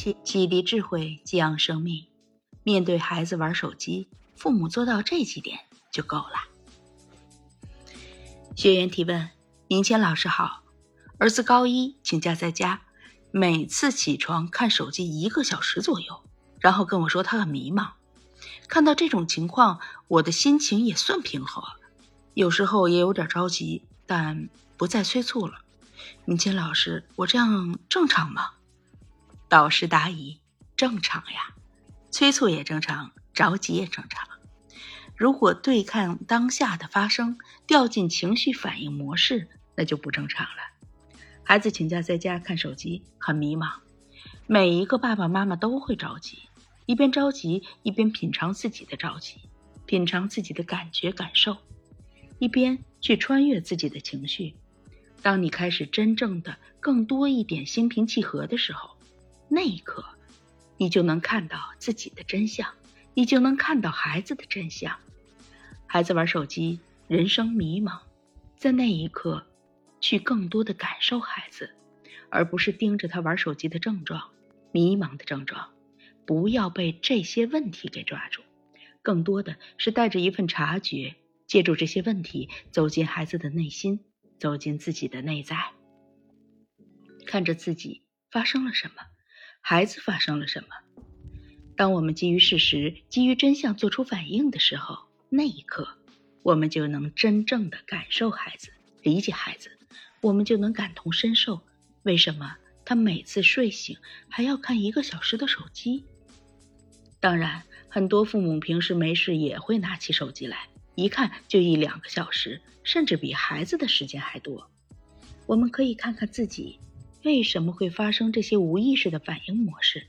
启启迪智慧，激昂生命。面对孩子玩手机，父母做到这几点就够了。学员提问：明谦老师好，儿子高一，请假在家，每次起床看手机一个小时左右，然后跟我说他很迷茫。看到这种情况，我的心情也算平和，有时候也有点着急，但不再催促了。明谦老师，我这样正常吗？导师答疑：正常呀，催促也正常，着急也正常。如果对抗当下的发生，掉进情绪反应模式，那就不正常了。孩子请假在家看手机，很迷茫。每一个爸爸妈妈都会着急，一边着急一边品尝自己的着急，品尝自己的感觉感受，一边去穿越自己的情绪。当你开始真正的更多一点心平气和的时候，那一刻，你就能看到自己的真相，你就能看到孩子的真相。孩子玩手机，人生迷茫，在那一刻，去更多的感受孩子，而不是盯着他玩手机的症状、迷茫的症状。不要被这些问题给抓住，更多的是带着一份察觉，借助这些问题走进孩子的内心，走进自己的内在，看着自己发生了什么，孩子发生了什么。当我们基于事实、基于真相做出反应的时候。那一刻，我们就能真正的感受孩子，理解孩子，我们就能感同身受。为什么他每次睡醒还要看一个小时的手机？当然，很多父母平时没事也会拿起手机来，一看就一两个小时，甚至比孩子的时间还多。我们可以看看自己为什么会发生这些无意识的反应模式。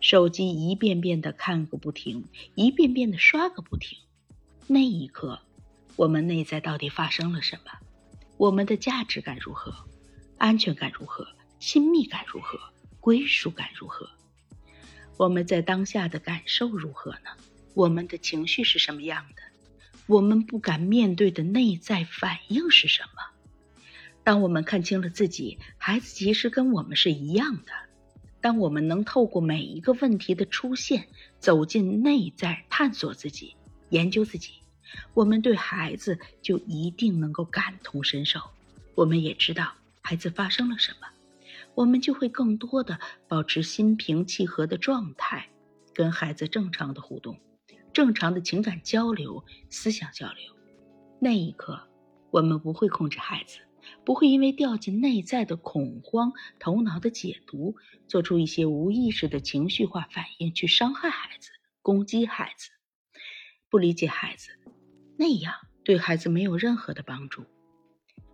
手机一遍遍的看个不停，一遍遍的刷个不停。那一刻，我们内在到底发生了什么？我们的价值感如何？安全感如何？亲密感如何？归属感如何？我们在当下的感受如何呢？我们的情绪是什么样的？我们不敢面对的内在反应是什么？当我们看清了自己，孩子其实跟我们是一样的。当我们能透过每一个问题的出现，走进内在，探索自己。研究自己，我们对孩子就一定能够感同身受。我们也知道孩子发生了什么，我们就会更多的保持心平气和的状态，跟孩子正常的互动，正常的情感交流、思想交流。那一刻，我们不会控制孩子，不会因为掉进内在的恐慌、头脑的解读，做出一些无意识的情绪化反应去伤害孩子、攻击孩子。不理解孩子，那样对孩子没有任何的帮助。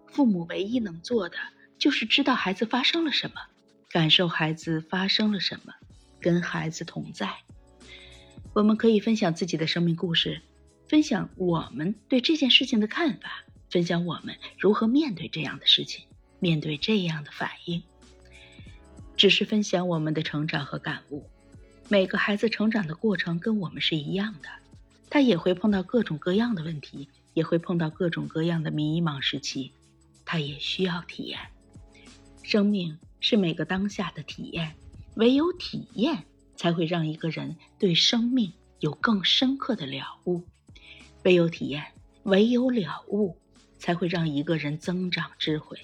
父母唯一能做的就是知道孩子发生了什么，感受孩子发生了什么，跟孩子同在。我们可以分享自己的生命故事，分享我们对这件事情的看法，分享我们如何面对这样的事情，面对这样的反应。只是分享我们的成长和感悟。每个孩子成长的过程跟我们是一样的。他也会碰到各种各样的问题，也会碰到各种各样的迷茫时期，他也需要体验。生命是每个当下的体验，唯有体验才会让一个人对生命有更深刻的了悟，唯有体验，唯有了悟，才会让一个人增长智慧。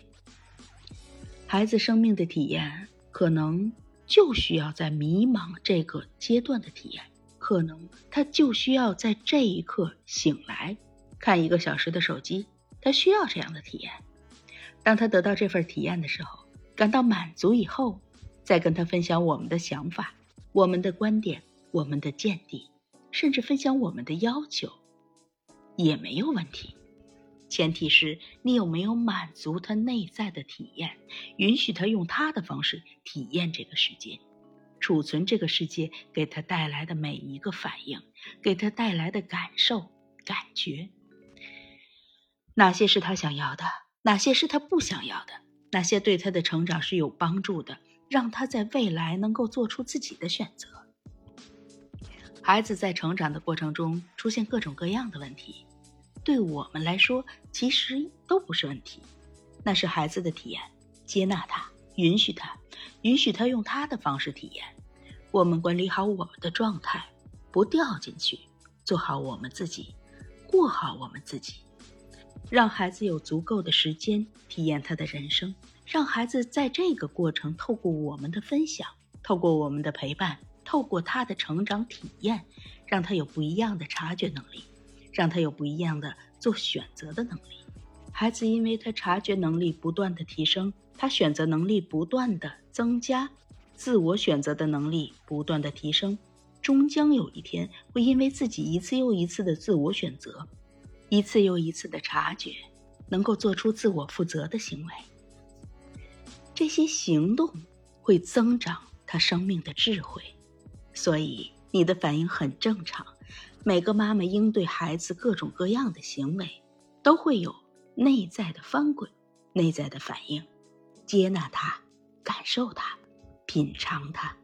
孩子生命的体验，可能就需要在迷茫这个阶段的体验。可能他就需要在这一刻醒来，看一个小时的手机，他需要这样的体验。当他得到这份体验的时候，感到满足以后，再跟他分享我们的想法、我们的观点、我们的见地，甚至分享我们的要求，也没有问题。前提是你有没有满足他内在的体验，允许他用他的方式体验这个世界。储存这个世界给他带来的每一个反应，给他带来的感受、感觉，哪些是他想要的，哪些是他不想要的，哪些对他的成长是有帮助的，让他在未来能够做出自己的选择。孩子在成长的过程中出现各种各样的问题，对我们来说其实都不是问题，那是孩子的体验，接纳他。允许他，允许他用他的方式体验，我们管理好我们的状态，不掉进去，做好我们自己，过好我们自己，让孩子有足够的时间体验他的人生，让孩子在这个过程透过我们的分享，透过我们的陪伴，透过他的成长体验，让他有不一样的察觉能力，让他有不一样的做选择的能力。孩子因为他察觉能力不断的提升，他选择能力不断的增加。自我选择的能力不断的提升，终将有一天会因为自己一次又一次的自我选择，一次又一次的察觉，能够做出自我负责的行为。这些行动会增长他生命的智慧，所以你的反应很正常。每个妈妈应对孩子各种各样的行为，都会有内在的翻滚、内在的反应，接纳他，感受他。品尝它。